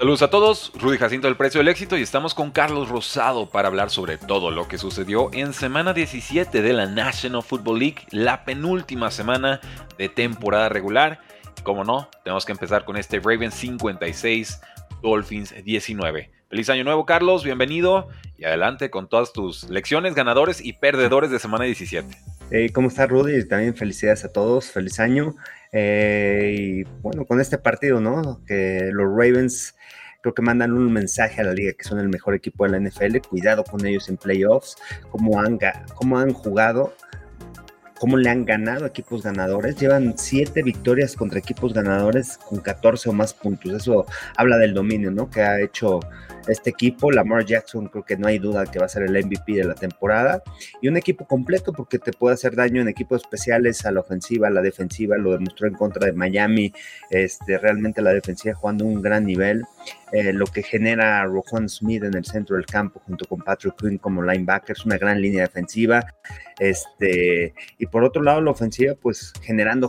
Saludos a todos, Rudy Jacinto del Precio del Éxito y estamos con Carlos Rosado para hablar sobre todo lo que sucedió en semana 17 de la National Football League, la penúltima semana de temporada regular. como no, tenemos que empezar con este Ravens 56, Dolphins 19. Feliz año nuevo Carlos, bienvenido y adelante con todas tus lecciones, ganadores y perdedores de semana 17. Hey, ¿Cómo está Rudy? También felicidades a todos, feliz año. Eh, y bueno, con este partido, ¿no? Que los Ravens creo que mandan un mensaje a la liga que son el mejor equipo de la NFL, cuidado con ellos en playoffs, cómo han, cómo han jugado, cómo le han ganado equipos ganadores, llevan siete victorias contra equipos ganadores con 14 o más puntos, eso habla del dominio, ¿no? Que ha hecho este equipo. Lamar Jackson creo que no hay duda que va a ser el MVP de la temporada. Y un equipo completo porque te puede hacer daño en equipos especiales a la ofensiva, a la defensiva. Lo demostró en contra de Miami. Este, realmente la defensiva jugando un gran nivel. Eh, lo que genera Roquan Smith en el centro del campo junto con Patrick Quinn como linebacker es una gran línea defensiva. Este, y por otro lado, la ofensiva, pues generando